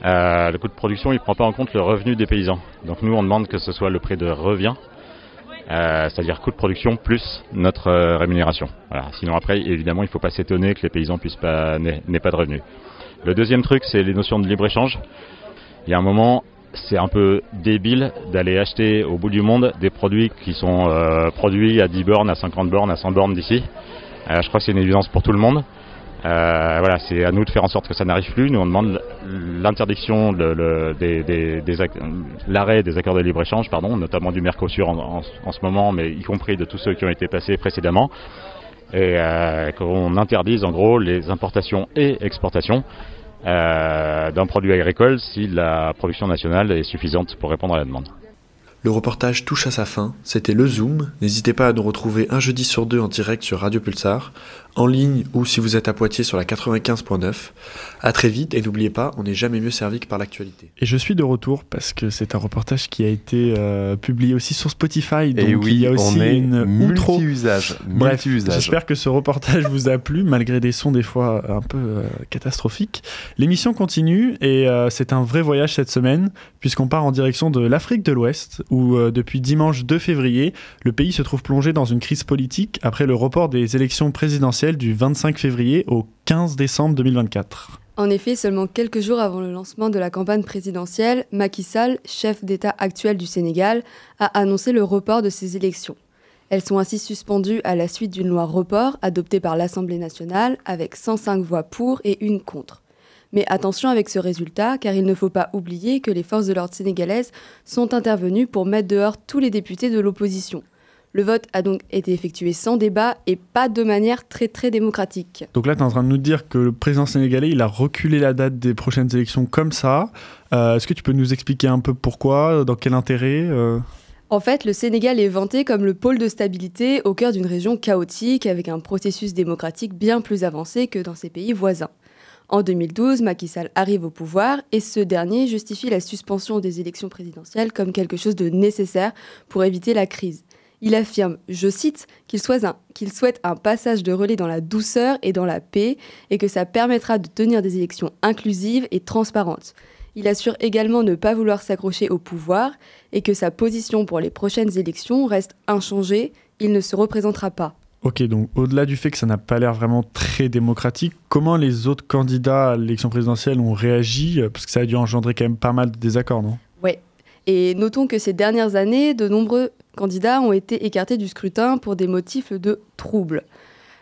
le coût de production, il ne prend pas en compte le revenu des paysans. Donc nous, on demande que ce soit le prix de revient euh, c'est-à-dire coût de production plus notre euh, rémunération. Sinon après, évidemment, il ne faut pas s'étonner que les paysans puissent pas n'aient pas de revenus. Le deuxième truc, c'est les notions de libre échange. Il y a un moment, c'est un peu débile d'aller acheter au bout du monde des produits qui sont euh, produits à 10 bornes, à 50 bornes, à 100 bornes d'ici. je crois que c'est une évidence pour tout le monde. Euh, voilà, c'est à nous de faire en sorte que ça n'arrive plus. Nous, on demande l'interdiction, des, l'arrêt des accords de libre-échange, pardon, notamment du Mercosur en, ce moment, mais y compris de tous ceux qui ont été passés précédemment, et euh, qu'on interdise en gros les importations et exportations euh, d'un produit agricole si la production nationale est suffisante pour répondre à la demande. Le reportage touche à sa fin, c'était le Zoom, n'hésitez pas à nous retrouver un jeudi sur deux en direct sur Radio Pulsar, en ligne ou si vous êtes à Poitiers sur la 95.9. À très vite et n'oubliez pas, on n'est jamais mieux servi que par l'actualité. Et je suis de retour parce que c'est un reportage qui a été euh, publié aussi sur Spotify, donc et oui, il y a aussi on est une multi-usage. Bref, multi-usage. j'espère que ce reportage vous a plu malgré des sons des fois un peu euh, catastrophiques. L'émission continue et euh, c'est un vrai voyage cette semaine puisqu'on part en direction de l'Afrique de l'Ouest où euh, depuis dimanche 2 février, le pays se trouve plongé dans une crise politique après le report des élections présidentielles du 25 février au 15 décembre 2024. En effet, seulement quelques jours avant le lancement de la campagne présidentielle, Macky Sall, chef d'État actuel du Sénégal, a annoncé le report de ces élections. Elles sont ainsi suspendues à la suite d'une loi report adoptée par l'Assemblée nationale avec 105 voix pour et une contre. Mais attention avec ce résultat, car il ne faut pas oublier que les forces de l'ordre sénégalaises sont intervenues pour mettre dehors tous les députés de l'opposition. Le vote a donc été effectué sans débat et pas de manière très très démocratique. Donc là, tu es en train de nous dire que le président sénégalais, il a reculé la date des prochaines élections comme ça. Euh, Est-ce que tu peux nous expliquer un peu pourquoi, dans quel intérêt euh En fait, le Sénégal est vanté comme le pôle de stabilité au cœur d'une région chaotique avec un processus démocratique bien plus avancé que dans ses pays voisins. En 2012, Macky Sall arrive au pouvoir et ce dernier justifie la suspension des élections présidentielles comme quelque chose de nécessaire pour éviter la crise. Il affirme, je cite, qu'il souhaite, un, passage de relais dans la douceur et dans la paix et que ça permettra de tenir des élections inclusives et transparentes. Il assure également ne pas vouloir s'accrocher au pouvoir et que sa position pour les prochaines élections reste inchangée, il ne se représentera pas. Ok, donc au-delà du fait que ça n'a pas l'air vraiment très démocratique, comment les autres candidats à l'élection présidentielle ont réagi Parce que ça a dû engendrer quand même pas mal de désaccords, non? Ouais. Et notons que ces dernières années, de nombreux candidats ont été écartés du scrutin pour des motifs de troubles.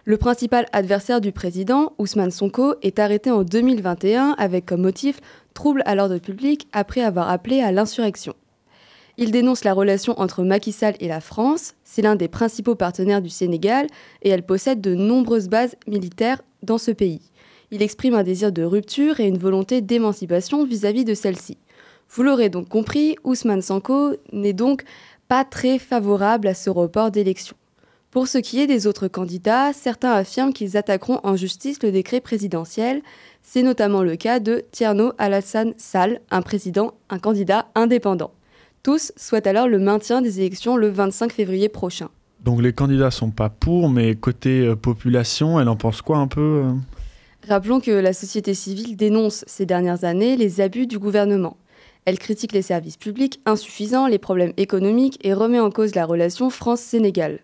Le principal adversaire du président, Ousmane Sonko, est arrêté en 2021 avec comme motif trouble à l'ordre public après avoir appelé à l'insurrection. Il dénonce la relation entre Macky Sall et la France. C'est l'un des principaux partenaires du Sénégal et elle possède de nombreuses bases militaires dans ce pays. Il exprime un désir de rupture et une volonté d'émancipation vis-à-vis de celle-ci. Vous l'aurez donc compris, Ousmane Sanko n'est donc pas très favorable à ce report d'élection. Pour ce qui est des autres candidats, certains affirment qu'ils attaqueront en justice le décret présidentiel. C'est notamment le cas de Tierno Alassane Sall, un président, un candidat indépendant. Tous souhaitent alors le maintien des élections le 25 février prochain. Donc les candidats sont pas pour, mais côté euh, population, elle en pense quoi un peu euh? Rappelons que la société civile dénonce ces dernières années les abus du gouvernement. Elle critique les services publics insuffisants, les problèmes économiques et remet en cause la relation France-Sénégal.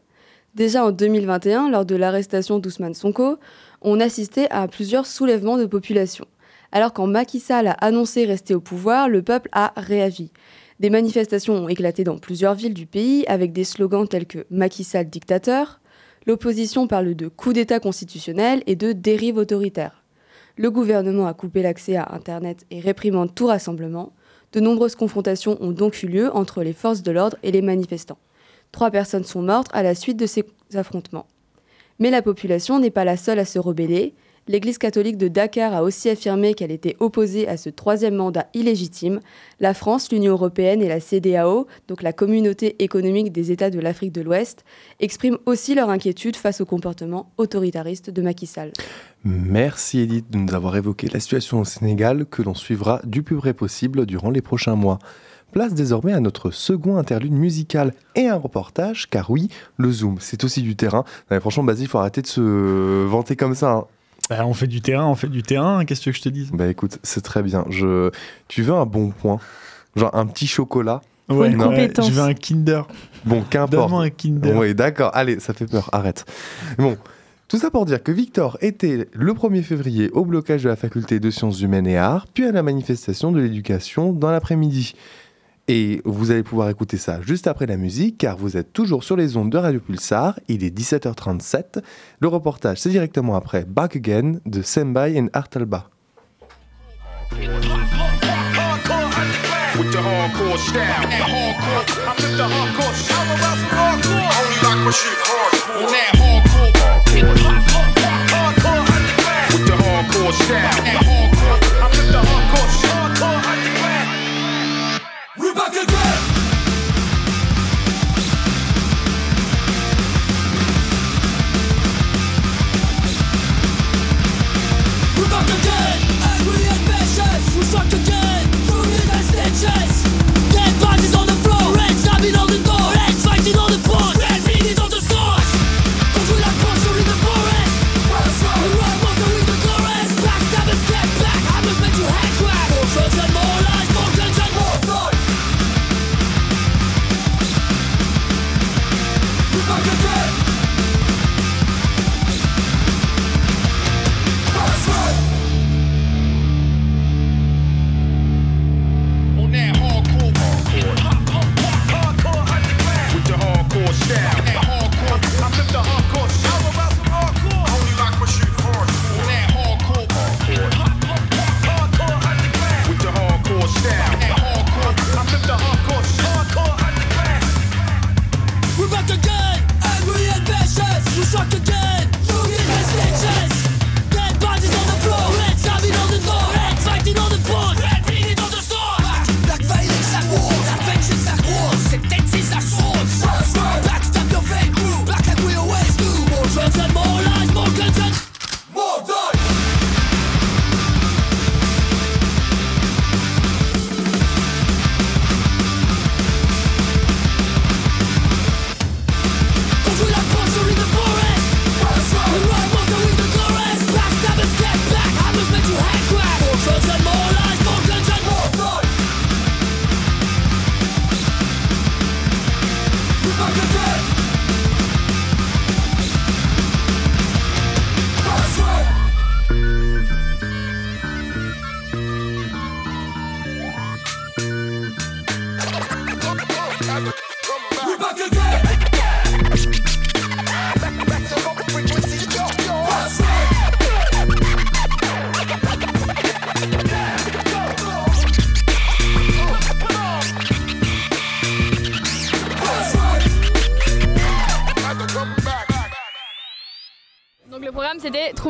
Déjà en 2021, lors de l'arrestation d'Ousmane Sonko, on assistait à plusieurs soulèvements de population. Alors quand Macky Sall a annoncé rester au pouvoir, le peuple a réagi. Des manifestations ont éclaté dans plusieurs villes du pays avec des slogans tels que Macky Sall dictateur. L'opposition parle de coup d'État constitutionnel et de dérive autoritaire. Le gouvernement a coupé l'accès à Internet et réprimande tout rassemblement. De nombreuses confrontations ont donc eu lieu entre les forces de l'ordre et les manifestants. Trois personnes sont mortes à la suite de ces affrontements. Mais la population n'est pas la seule à se rebeller. L'Église catholique de Dakar a aussi affirmé qu'elle était opposée à ce troisième mandat illégitime. La France, l'Union européenne et la CDAO, donc la communauté économique des États de l'Afrique de l'Ouest, expriment aussi leur inquiétude face au comportement autoritariste de Macky Sall. Merci Edith de nous avoir évoqué la situation au Sénégal que l'on suivra du plus près possible durant les prochains mois. Place désormais à notre second interlude musical et un reportage, car oui, le Zoom, c'est aussi du terrain. Mais franchement, Basile, il faut arrêter de se vanter comme ça. hein. Bah, On fait du terrain, on fait du terrain, qu'est-ce que je te dise? Bah écoute, c'est très bien. Je... Tu veux un bon point? Genre un petit chocolat? Ouais, Non. je veux un Kinder. Bon, qu'importe. Donne-moi un Kinder. Oui, d'accord. Allez, ça fait peur. Arrête. Bon. Tout ça pour dire que Victor était le 1er février au blocage de la faculté de sciences humaines et arts, puis à la manifestation de l'éducation dans l'après-midi. Et vous allez pouvoir écouter ça juste après la musique, car vous êtes toujours sur les ondes de Radio Pulsar. Il est 17h37. Le reportage, c'est directement après Back Again de Senbai and Artalba. With the hardcore style. That hardcore, I flip the hardcore style. I'm about some hardcore. I only like my shit hardcore. On that hardcore. Hardcore underground. With the hardcore style. That hardcore,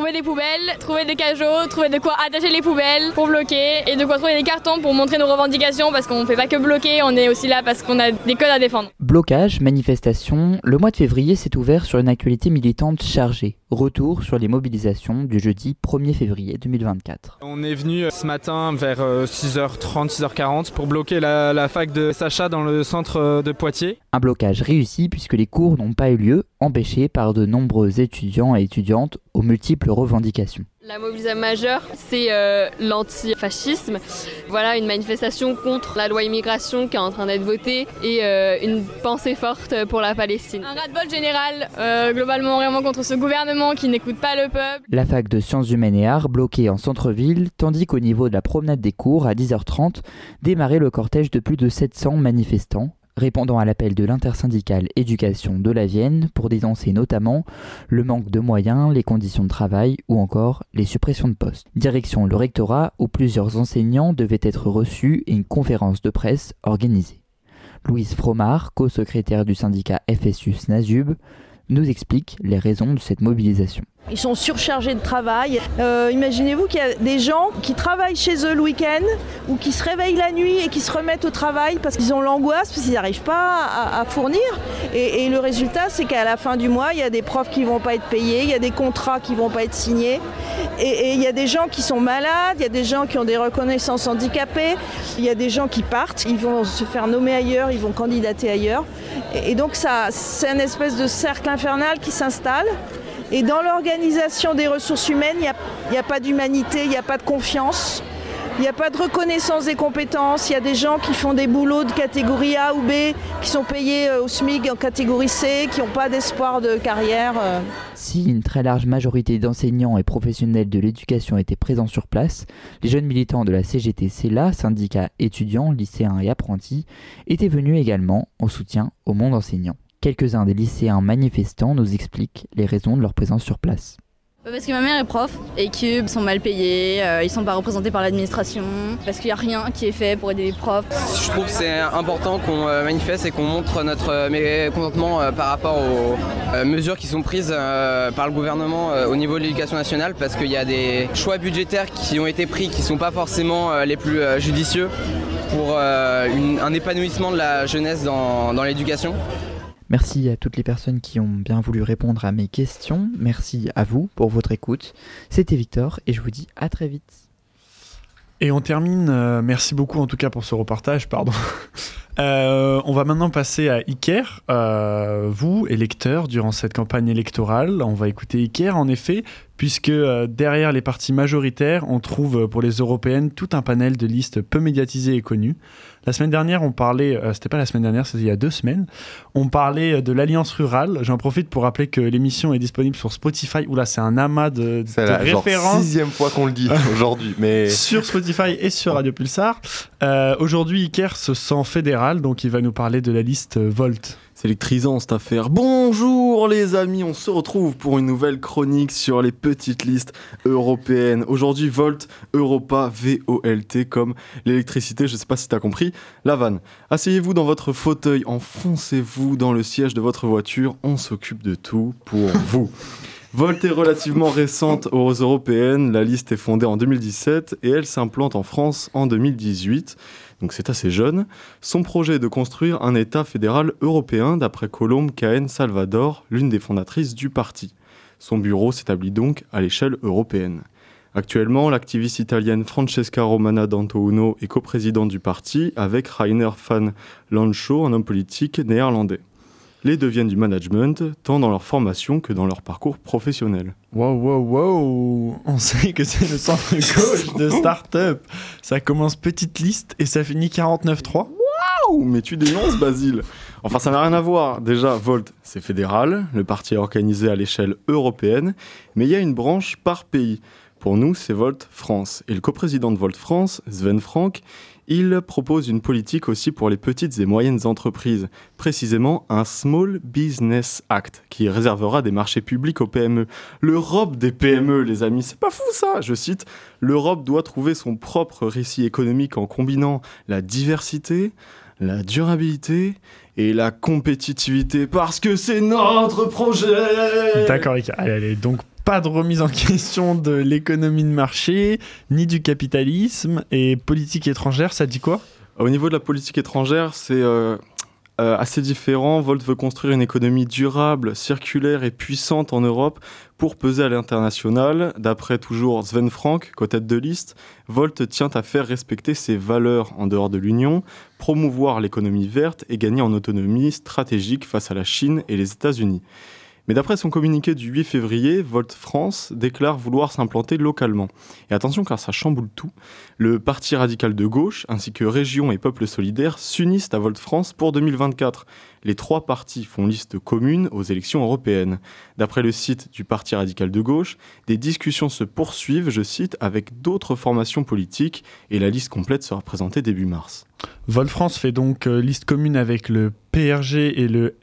trouver des poubelles, trouver des cajots, trouver de quoi attacher les poubelles pour bloquer et de quoi trouver des cartons pour montrer nos revendications parce qu'on fait pas que bloquer, on est aussi là parce qu'on a des codes à défendre. Blocage, manifestation, le mois de février s'est ouvert sur une actualité militante chargée. Retour sur les mobilisations du jeudi 1er février 2024. On est venu euh, ce matin vers euh, 6h30, 6h40 pour bloquer la, la fac de Sacha dans le centre euh, de Poitiers. Un blocage réussi puisque les cours n'ont pas eu lieu, empêchés par de nombreux étudiants et étudiantes aux multiples revendications. La mobilisation majeure, c'est euh, l'antifascisme. Voilà, une manifestation contre la loi immigration qui est en train d'être votée et euh, une pensée forte pour la Palestine. Un ras-de-bol général, euh, globalement vraiment contre ce gouvernement qui n'écoute pas le peuple. La fac de sciences humaines et arts bloquée en centre-ville, tandis qu'au niveau de la promenade des cours, à 10h30, démarrait le cortège de plus de 700 manifestants, répondant à l'appel de l'intersyndicale éducation de la Vienne pour dénoncer notamment le manque de moyens, les conditions de travail ou encore les suppressions de postes. Direction le rectorat où plusieurs enseignants devaient être reçus et une conférence de presse organisée. Louise Fromard, co-secrétaire du syndicat FSU SNASUB, nous explique les raisons de cette mobilisation. Ils sont surchargés de travail. Euh, Imaginez-vous qu'il y a des gens qui travaillent chez eux le week-end ou qui se réveillent la nuit et qui se remettent au travail parce qu'ils ont l'angoisse, parce qu'ils n'arrivent pas à, fournir. Et, le résultat, c'est qu'à la fin du mois, il y a des profs qui ne vont pas être payés, il y a des contrats qui ne vont pas être signés. Et, il y a des gens qui sont malades, il y a des gens qui ont des reconnaissances handicapées, il y a des gens qui partent, ils vont se faire nommer ailleurs, ils vont candidater ailleurs. Et, et donc, c'est un espèce de cercle infernal qui s'installe. Et dans l'organisation des ressources humaines, il n'y a, pas d'humanité, il n'y a pas de confiance, il n'y a pas de reconnaissance des compétences. Il y a des gens qui font des boulots de catégorie A ou B, qui sont payés au SMIC en catégorie C, qui n'ont pas d'espoir de carrière. euh. Si une très large majorité d'enseignants et professionnels de l'éducation étaient présents sur place, les jeunes militants de la CGT CELA, syndicat étudiants, lycéens et apprentis, étaient venus également en soutien au monde enseignant. Quelques-uns des lycéens manifestants nous expliquent les raisons de leur présence sur place. Parce que ma mère est prof et qu'ils sont mal payés, euh, ils sont pas représentés par l'administration, parce qu'il n'y a rien qui est fait pour aider les profs. Je trouve que c'est important qu'on euh, manifeste et qu'on montre notre euh, mécontentement euh, par rapport aux mesures qui sont prises par le gouvernement au niveau de l'éducation nationale parce qu'il y a des choix budgétaires qui ont été pris qui ne sont pas forcément les plus judicieux pour une- un épanouissement de la jeunesse dans, dans l'éducation. Merci à toutes les personnes qui ont bien voulu répondre à mes questions. Merci à vous pour votre écoute. C'était Victor et je vous dis à très vite. Et on termine, euh, merci beaucoup en tout cas pour ce reportage, pardon. [LAUGHS] Euh, on va maintenant passer à Iker. Euh, vous, électeurs, durant cette campagne électorale, on va écouter Iker en effet, puisque euh, derrière les partis majoritaires, on trouve euh, pour les européennes tout un panel de listes peu médiatisées et connues. La semaine dernière, on parlait, euh, c'était pas la semaine dernière, c'était il y a deux semaines, on parlait de l'Alliance Rurale. J'en profite pour rappeler que l'émission est disponible sur Spotify. Oula, c'est un amas de, C'est de la références. sixième fois qu'on le dit [LAUGHS] aujourd'hui, mais sur Spotify et sur Radio Pulsar. Euh, Aujourd'hui, Iker se sent fédéral, donc il va nous parler de la liste Volt. C'est électrisant cette affaire. Bonjour les amis, on se retrouve pour une nouvelle chronique sur les petites listes européennes. Aujourd'hui, Volt, Europa, VOLT comme l'électricité, je sais pas si t'as compris. La vanne. Asseyez-vous dans votre fauteuil, enfoncez-vous dans le siège de votre voiture, on s'occupe de tout pour [LAUGHS] vous. Volt est relativement récente aux européennes, la liste est fondée en 2017 et elle s'implante en France en 2018, donc c'est assez jeune. Son projet est de construire un État fédéral européen d'après Colombe Cahen Salvador, l'une des fondatrices du parti. Son bureau s'établit donc à l'échelle européenne. Actuellement, l'activiste italienne Francesca Romana D'Antouno est coprésidente du parti avec Rainer van Lanschot, un homme politique néerlandais. Les deux viennent du management, tant dans leur formation que dans leur parcours professionnel. Wow, wow, wow On sait que c'est le centre [LAUGHS] gauche de start-up. Ça commence petite liste et ça finit 49-3. Waouh Mais tu dénonces, Basile Enfin, ça n'a rien à voir. Déjà, Volt, c'est fédéral, le parti est organisé à l'échelle européenne, mais il y a une branche par pays. Pour nous, c'est Volt France. Et le coprésident de Volt France, Sven Frank, il propose une politique aussi pour les petites et moyennes entreprises, précisément un Small Business Act qui réservera des marchés publics aux PME. L'Europe des PME, les amis, c'est pas fou ça Je cite, l'Europe doit trouver son propre récit économique en combinant la diversité, la durabilité et la compétitivité parce que c'est notre projet D'accord. Allez, allez, donc Pas de remise en question de l'économie de marché, ni du capitalisme. Et politique étrangère, ça dit quoi? Au niveau de la politique étrangère, c'est euh, euh, assez différent. Volt veut construire une économie durable, circulaire et puissante en Europe pour peser à l'international. D'après toujours Sven Frank, co-tête de liste, Volt tient à faire respecter ses valeurs en dehors de l'Union, promouvoir l'économie verte et gagner en autonomie stratégique face à la Chine et les États-Unis. Mais d'après son communiqué du 8 février, Volt France déclare vouloir s'implanter localement. Et attention car ça chamboule tout. Le Parti radical de gauche ainsi que Région et Peuple solidaire s'unissent à Volt France pour 2024. Les trois partis font liste commune aux élections européennes. D'après le site du Parti radical de gauche, des discussions se poursuivent, je cite, avec d'autres formations politiques et la liste complète sera présentée début mars. Vol France fait donc euh, liste commune avec le PRG et le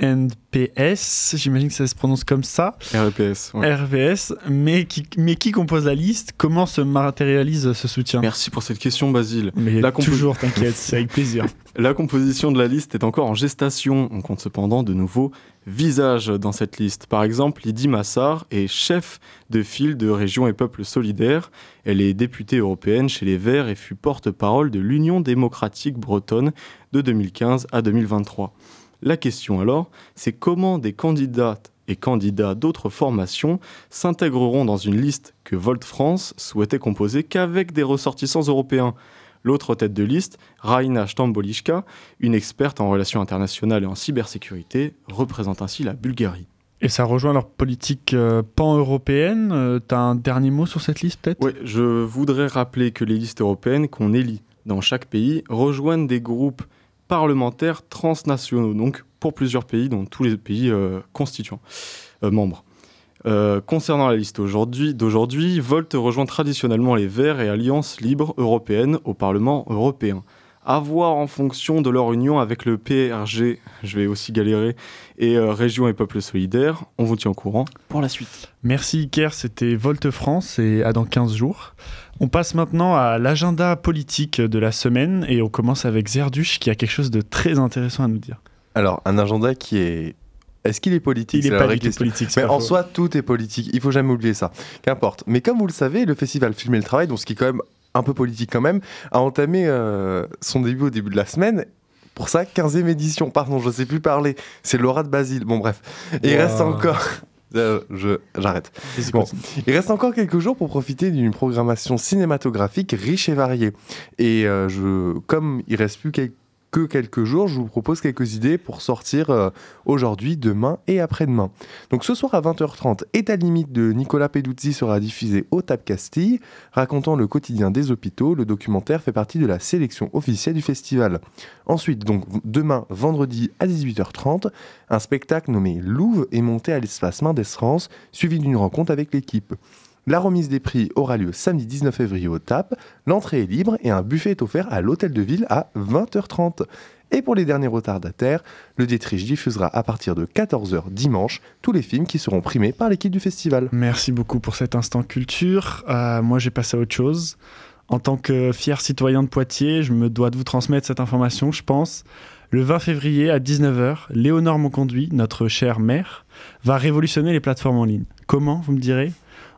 RNPS, j'imagine que ça se prononce comme ça. RPS. ouais. RVS, mais qui, mais qui compose la liste? Comment se matérialise ce soutien? Merci pour cette question, Basile. Mais La toujours, t'inquiète, c'est avec plaisir. [LAUGHS] La composition de la liste est encore en gestation. On compte cependant de nouveaux visages dans cette liste. Par exemple, Lydie Massard est chef de file de Région et Peuple Solidaires. Elle est députée européenne chez les Verts et fut porte-parole de l'Union démocratique bretonne de 2015 à 2023. La question alors, c'est comment des candidates et candidats d'autres formations s'intégreront dans une liste que Volt France souhaitait composer qu'avec des ressortissants européens. L'autre tête de liste, Raina Stambolishka, une experte en relations internationales et en cybersécurité, représente ainsi la Bulgarie. Et ça rejoint leur politique euh, pan-européenne. Euh, T'as un dernier mot sur cette liste, peut-être? Oui, je voudrais rappeler que les listes européennes qu'on élit dans chaque pays rejoignent des groupes parlementaires transnationaux, donc pour plusieurs pays, dont tous les pays euh, constituants, euh, membres. Euh, concernant la liste aujourd'hui- d'aujourd'hui, Volt rejoint traditionnellement les Verts et Alliance libre européenne au Parlement européen. À voir en fonction de leur union avec le PRG, je vais aussi galérer, et euh, Région et Peuple Solidaire, on vous tient au courant pour la suite. Merci Iker, c'était Volte France et à dans 15 jours. On passe maintenant à l'agenda politique de la semaine et on commence avec Zerduch qui a quelque chose de très intéressant à nous dire. Alors, un agenda qui est. Est-ce qu'il est politique? Il est C'est la pas du tout politique, Mais en faux. soi, tout est politique. Il faut jamais oublier ça. Qu'importe. Mais comme vous le savez, le festival Film et le Travail, donc ce qui est quand même un peu politique quand même, a entamé euh, son début au début de la semaine. Pour sa 15e édition, pardon, je sais plus parler. C'est Laura de Basile. Bon, bref. Et il Wow. reste encore. Euh, je j'arrête. Bon, il reste encore quelques jours pour profiter d'une programmation cinématographique riche et variée. Et euh, je, comme il reste plus quel- que quelques jours, je vous propose quelques idées pour sortir euh, aujourd'hui, demain et après-demain. Donc ce soir à 20h30, État limite de Nicolas Peduzzi sera diffusé au TAP Castille, racontant le quotidien des hôpitaux. Le documentaire fait partie de la sélection officielle du festival. Ensuite, donc demain, vendredi à 18h30, un spectacle nommé Louvre est monté à l'espace France, suivi d'une rencontre avec l'équipe. La remise des prix aura lieu samedi 19 février au TAP. L'entrée est libre et un buffet est offert à l'hôtel de ville à 20h30. Et pour les derniers retardataires, le Dietrich diffusera à partir de 14h dimanche tous les films qui seront primés par l'équipe du festival. Merci beaucoup pour cet instant culture. Euh, moi, j'ai passé à autre chose. En tant que fier citoyen de Poitiers, je me dois de vous transmettre cette information, je pense. Le 20 février à 19h, Léonore Monconduit, notre chère mère, va révolutionner les plateformes en ligne. Comment, vous me direz?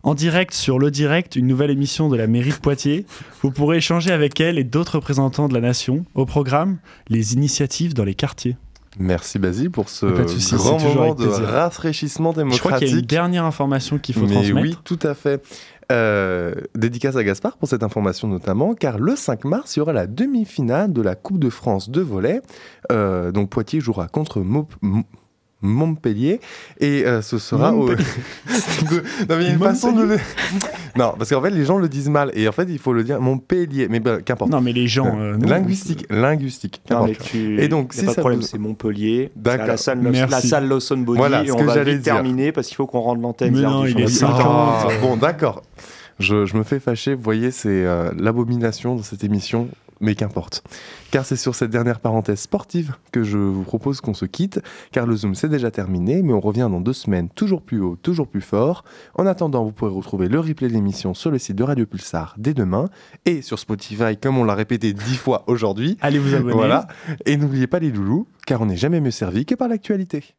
En direct sur Le Direct, une nouvelle émission de la mairie de Poitiers. Vous pourrez échanger avec elle et d'autres représentants de la nation. Au programme, les initiatives dans les quartiers. Merci Basile pour ce Pas de souci, grand moment de rafraîchissement Je crois démocratique. qu'il y a une dernière information qu'il faut Mais transmettre. oui, tout à fait. Euh, dédicace à Gaspard pour cette information notamment, car le 5 mars, il y aura la demi-finale de la Coupe de France de volley. Euh, donc Poitiers jouera contre Mo- Montpellier et euh, ce sera au... [LAUGHS] Non mais il y a une façon de le... non parce qu'en fait les gens le disent mal et en fait il faut le dire Montpellier mais ben, qu'importe Non, mais les gens, euh, non. linguistique linguistique Non, mais qu'importe. tu... et donc si pas de ça problème, vous- c'est Montpellier. D'accord. La salle, Merci. la salle Lawson Body Voilà, et on que va j'allais vite dire. terminer parce qu'il faut qu'on rentre l'antenne. Non, il est. Ah, bon, d'accord. Je, je me fais fâcher. Vous voyez, c'est euh, l'abomination de cette émission, mais qu'importe. Car c'est sur cette dernière parenthèse sportive que je vous propose qu'on se quitte, car le Zoom c'est déjà terminé, mais on revient dans deux semaines, toujours plus haut, toujours plus fort. En attendant, vous pourrez retrouver le replay de l'émission sur le site de Radio Pulsar dès demain, et sur Spotify, comme on l'a répété dix fois aujourd'hui. Allez vous abonner. Voilà. Et n'oubliez pas les loulous, car on n'est jamais mieux servi que par l'actualité.